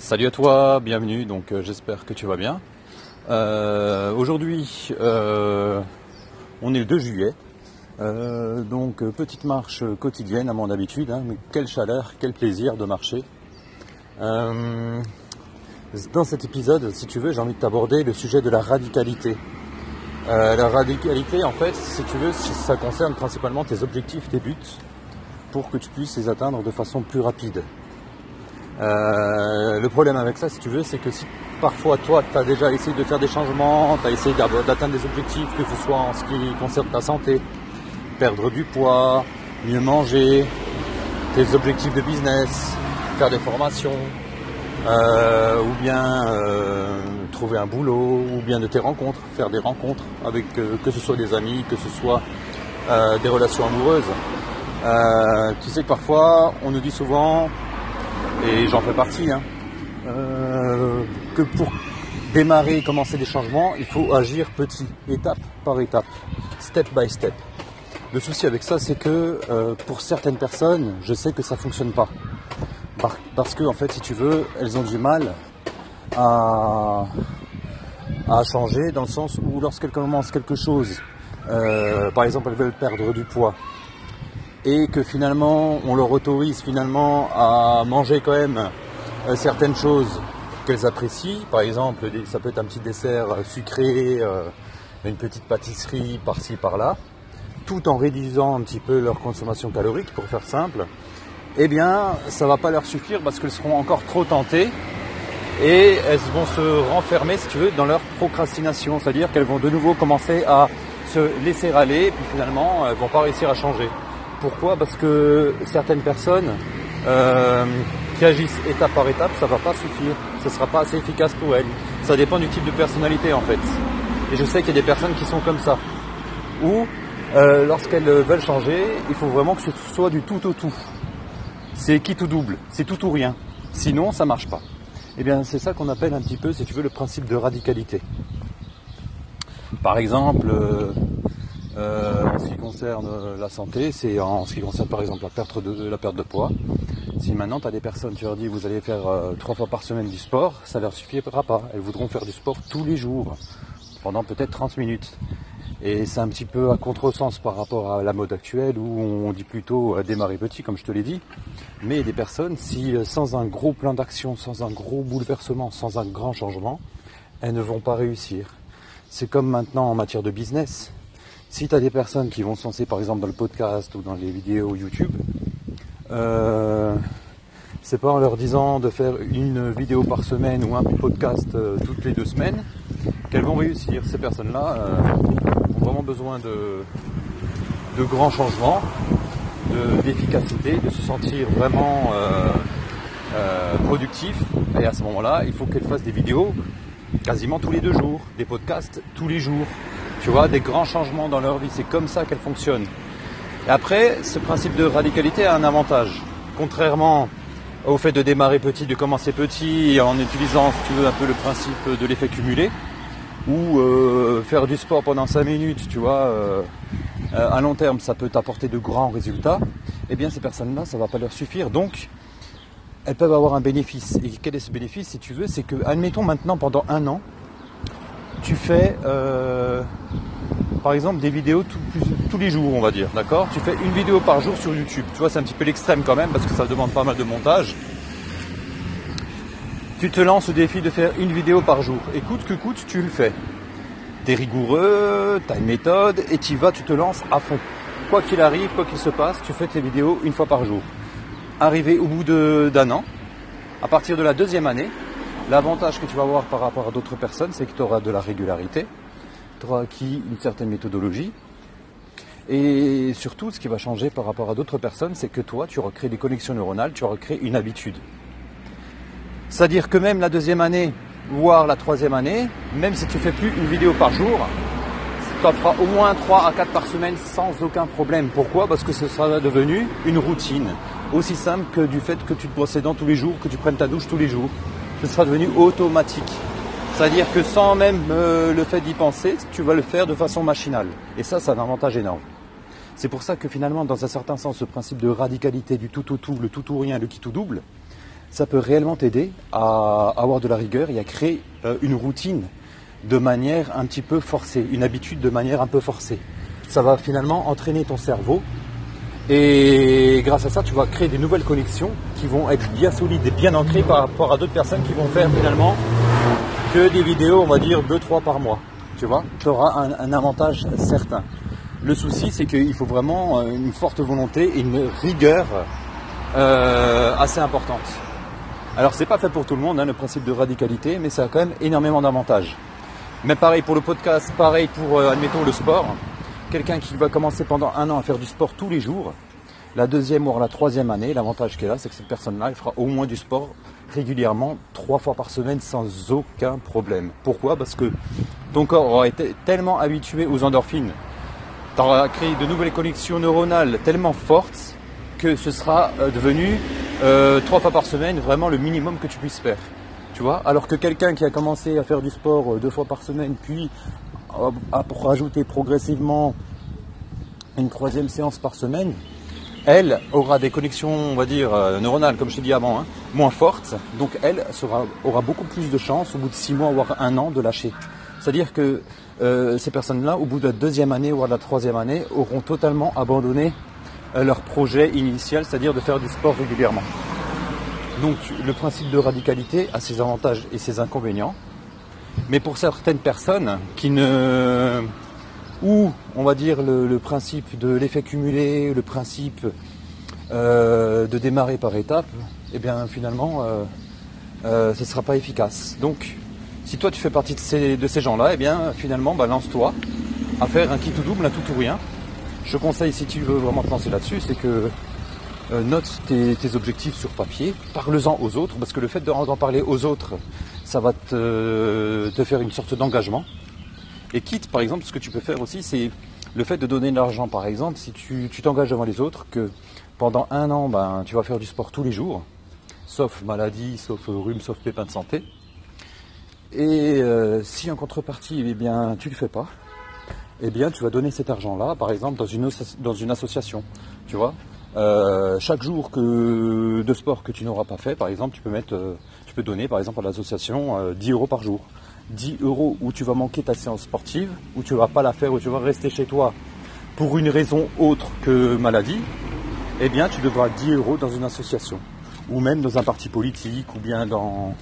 Salut à toi, bienvenue, donc euh, j'espère que tu vas bien. Euh, Aujourd'hui, euh, on est le 2 juillet, donc petite marche quotidienne à mon habitude, hein, mais quelle chaleur, quel plaisir de marcher. Dans cet épisode, si tu veux, j'ai envie de t'aborder le sujet de la radicalité. La radicalité, en fait, si tu veux, ça concerne principalement tes objectifs, tes buts, pour que tu puisses les atteindre de façon plus rapide. Euh, le problème avec ça, si tu veux, c'est que si parfois toi, tu as déjà essayé de faire des changements, tu as essayé d'atteindre des objectifs, que ce soit en ce qui concerne ta santé, perdre du poids, mieux manger, tes objectifs de business, faire des formations, euh, ou bien euh, trouver un boulot, ou bien de tes rencontres, faire des rencontres avec que ce soit des amis, que ce soit des relations amoureuses. Tu sais que parfois, on nous dit souvent, et j'en fais partie, hein, euh, que pour démarrer et commencer des changements, il faut agir petit, étape par étape, step by step. Le souci avec ça, c'est que euh, pour certaines personnes, je sais que ça fonctionne pas. Par- parce que, en fait, si tu veux, elles ont du mal à, à changer dans le sens où lorsqu'elles commencent quelque chose, euh, par exemple, elles veulent perdre du poids, et que finalement on leur autorise finalement à manger quand même euh, certaines choses qu'elles apprécient, par exemple ça peut être un petit dessert euh, sucré, euh, une petite pâtisserie par-ci par-là, tout en réduisant un petit peu leur consommation calorique pour faire simple, eh bien ça va pas leur suffire parce qu'elles seront encore trop tentées et elles vont se renfermer, si tu veux, dans leur procrastination, c'est-à-dire qu'elles vont de nouveau commencer à se laisser aller, puis finalement, elles vont pas réussir à changer. Pourquoi? Parce que certaines personnes euh, qui agissent étape par étape, ça va pas suffire, ce sera pas assez efficace pour elles. Ça dépend du type de personnalité en fait. Et je sais qu'il y a des personnes qui sont comme ça, où euh, lorsqu'elles veulent changer, il faut vraiment que ce soit du tout au tout. C'est qui tout double, c'est tout ou rien. Sinon, ça marche pas. Eh bien, c'est ça qu'on appelle un petit peu, si tu veux, le principe de radicalité. Par exemple, euh, euh, en ce qui concerne euh, la santé, c'est en ce qui concerne par exemple la perte de, poids. Si maintenant tu as des personnes, tu leur dis vous allez faire euh, trois fois par semaine du sport, ça leur suffira pas. Elles voudront faire du sport tous les jours, pendant peut-être 30 minutes. Et c'est un petit peu à contresens par rapport à la mode actuelle où on dit plutôt démarrer petit, comme je te l'ai dit. Mais des personnes, si sans un gros plan d'action, sans un gros bouleversement, sans un grand changement, elles ne vont pas réussir. C'est comme maintenant en matière de business. Si tu as des personnes qui vont se lancer par exemple dans le podcast ou dans les vidéos YouTube, euh, c'est pas en leur disant de faire une vidéo par semaine ou un podcast euh, toutes les deux semaines qu'elles vont réussir. Ces personnes-là euh, ont vraiment besoin de, de grands changements, de- d'efficacité, de, se sentir vraiment productif. Et à ce moment-là, il faut qu'elles fassent des vidéos quasiment tous les deux jours, des podcasts tous les jours. Tu vois, des grands changements dans leur vie. C'est comme ça qu'elles fonctionnent. Et après, ce principe de radicalité a un avantage. Contrairement au fait de démarrer petit, de commencer petit, en utilisant, si tu veux, un peu le principe de l'effet cumulé, ou euh, faire du sport pendant 5 minutes, tu vois, euh, euh, à long terme, ça peut t'apporter de grands résultats, eh bien ces personnes-là, ça va pas leur suffire. Donc, elles peuvent avoir un bénéfice. Et quel est ce bénéfice, si tu veux? C'est que, admettons maintenant, pendant un an, tu fais, euh, par exemple, des vidéos tous les jours, on va dire, d'accord? Tu fais une vidéo par jour sur YouTube. Tu vois, c'est un petit peu l'extrême quand même, parce que ça demande pas mal de montage. Tu te lances au défi de faire une vidéo par jour. Et coûte que coûte, tu le fais. T'es rigoureux, t'as une méthode, et tu vas, tu te lances à fond. Quoi qu'il arrive, quoi qu'il se passe, tu fais tes vidéos une fois par jour. Arrivé au bout d'un an, à partir de la deuxième année, l'avantage que tu vas avoir par rapport à d'autres personnes, c'est que tu auras de la régularité, tu auras acquis une certaine méthodologie, et surtout, ce qui va changer par rapport à d'autres personnes, c'est que toi, tu auras créé des connexions neuronales, tu auras créé une habitude. C'est-à-dire que même la deuxième année, voire la troisième année, même si tu fais plus une vidéo par jour, tu en feras au moins 3 à 4 par semaine sans aucun problème. Pourquoi? Parce que ce sera devenu une routine. Aussi simple que du fait que tu te brosses les dents tous les jours, que tu prennes ta douche tous les jours. Ce sera devenu automatique. C'est-à-dire que sans même euh, le fait d'y penser, tu vas le faire de façon machinale. Et ça, c'est un avantage énorme. C'est pour ça que finalement, dans un certain sens, ce principe de radicalité du tout au tout, le tout ou rien, le qui tout double, ça peut réellement t'aider à avoir de la rigueur et à créer euh, une routine de manière un petit peu forcée, une habitude de manière un peu forcée. Ça va finalement entraîner ton cerveau et grâce à ça, tu vas créer des nouvelles connexions qui vont être bien solides et bien ancrées par rapport à d'autres personnes qui vont faire finalement que des vidéos, on va dire 2-3 par mois. Tu vois, tu auras un, avantage certain. Le souci, c'est qu'il faut vraiment euh, une forte volonté et une rigueur euh, assez importante. Alors c'est pas fait pour tout le monde, hein, le principe de radicalité, mais ça a quand même énormément d'avantages. Mais pareil pour le podcast, pareil pour, euh, admettons, le sport. Quelqu'un qui va commencer pendant un an à faire du sport tous les jours, la deuxième ou la troisième année, l'avantage qu'elle a, c'est que cette personne-là, elle fera au moins du sport régulièrement, trois fois par semaine, sans aucun problème. Pourquoi? Parce que ton corps aura été tellement habitué aux endorphines, tu auras créé de nouvelles connexions neuronales tellement fortes que ce sera euh, devenu euh, trois fois par semaine vraiment le minimum que tu puisses faire. Tu vois? Alors que quelqu'un qui a commencé à faire du sport euh, deux fois par semaine, puis a rajouté progressivement une troisième séance par semaine, elle aura des connexions, on va dire, neuronales, comme je t'ai dit avant, hein, moins fortes. Donc elle aura beaucoup plus de chances, au bout de six mois, voire un an, de lâcher. C'est-à-dire que ces personnes-là, au bout de la deuxième année, ou de la troisième année, auront totalement abandonné euh, leur projet initial, c'est-à-dire de faire du sport régulièrement. Donc le principe de radicalité a ses avantages et ses inconvénients. Mais pour certaines personnes qui ne... ou on va dire le, principe de l'effet cumulé, le principe euh, de démarrer par étapes, eh bien finalement euh, ce ne sera pas efficace. Donc si toi tu fais partie de ces, de ces gens-là, eh bien finalement bah, lance-toi à faire un kit ou double, un tout ou rien je conseille, si tu veux vraiment te lancer là-dessus, c'est que euh, note tes, objectifs sur papier, parle-en aux autres, parce que le fait d'en parler aux autres, ça va te, faire une sorte d'engagement. Et quitte, par exemple, ce que tu peux faire aussi, c'est le fait de donner de l'argent, par exemple, si tu t'engages devant les autres, que pendant un an, ben, tu vas faire du sport tous les jours, sauf maladie, sauf rhume, sauf pépin de santé. Et euh, si en contrepartie, eh bien, tu ne le fais pas, eh bien, tu vas donner cet argent-là, par exemple, dans une, dans une association. Tu vois? Euh, chaque jour que, de sport que tu n'auras pas fait, par exemple, tu peux, mettre, euh, tu peux donner, par exemple, à l'association 10 euh, euros par jour. 10 euros où tu vas manquer ta séance sportive, où tu ne vas pas la faire, où tu vas rester chez toi pour une raison autre que maladie, eh bien, tu devras 10 euros dans une association. Ou même dans un parti politique, ou bien dans,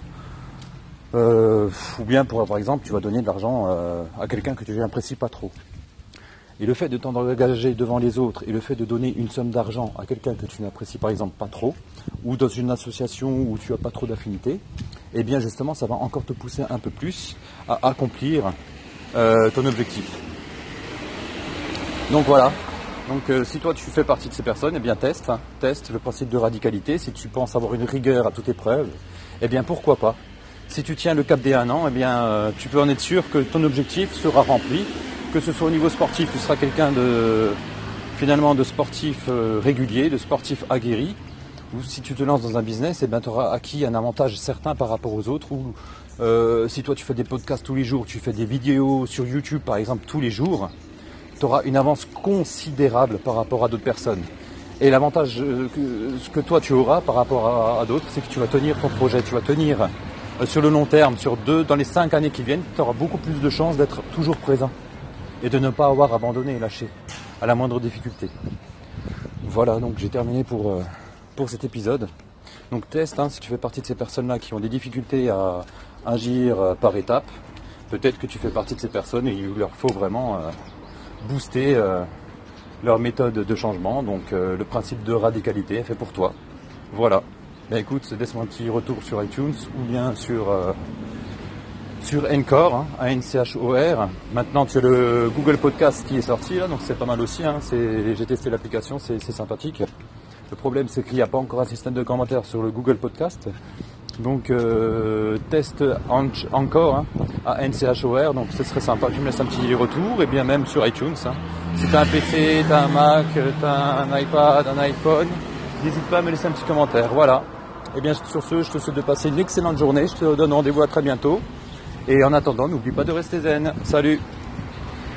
euh, ou bien, pour, par exemple, tu vas donner de l'argent euh, à quelqu'un que tu n'apprécies pas trop. Et le fait de t'engager devant les autres et le fait de donner une somme d'argent à quelqu'un que tu n'apprécies par exemple pas trop, ou dans une association où tu n'as pas trop d'affinité, eh bien justement ça va encore te pousser un peu plus à accomplir euh, ton objectif. Donc voilà. Donc si toi tu fais partie de ces personnes, eh bien teste, hein. teste le principe de radicalité. Si tu penses avoir une rigueur à toute épreuve, eh bien pourquoi pas? Si tu tiens le cap des un an, eh bien, euh, tu peux en être sûr que ton objectif sera rempli, que ce soit au niveau sportif, tu seras quelqu'un de finalement de sportif euh, régulier, de sportif aguerri, ou si tu te lances dans un business, eh bien, tu auras acquis un avantage certain par rapport aux autres, ou euh, si toi tu fais des podcasts tous les jours, tu fais des vidéos sur YouTube par exemple tous les jours, tu auras une avance considérable par rapport à d'autres personnes. Et l'avantage que, que, toi tu auras par rapport à d'autres, c'est que tu vas tenir ton projet, tu vas tenir euh, sur le long terme, sur deux, dans les cinq années qui viennent, tu auras beaucoup plus de chances d'être toujours présent et de ne pas avoir abandonné et lâché à la moindre difficulté. Voilà, donc j'ai terminé pour, euh, pour cet épisode. Donc teste, hein, si tu fais partie de ces personnes-là qui ont des difficultés à agir euh, par étapes, peut-être que tu fais partie de ces personnes et il leur faut vraiment booster leur méthode de changement. Donc le principe de radicalité est fait pour toi. Voilà. Ben écoute, laisse-moi un petit retour sur iTunes ou bien sur, euh, sur Encore, hein. Maintenant, tu as le Google Podcast qui est sorti, donc c'est pas mal aussi. Hein, j'ai testé l'application, c'est sympathique. Le problème, c'est qu'il n'y a pas encore un système de commentaires sur le Google Podcast. Donc, euh, test encore, hein, A-N-C-H-O-R, donc ce serait sympa. Tu me laisses un petit retour, et bien même sur iTunes. Hein. Si tu as un PC, tu as un Mac, tu as un iPad, un iPhone, n'hésite pas à me laisser un petit commentaire. Voilà. Et bien sur ce, je te souhaite de passer une excellente journée. Je te donne rendez-vous à très bientôt. Et en attendant, n'oublie pas de rester zen. Salut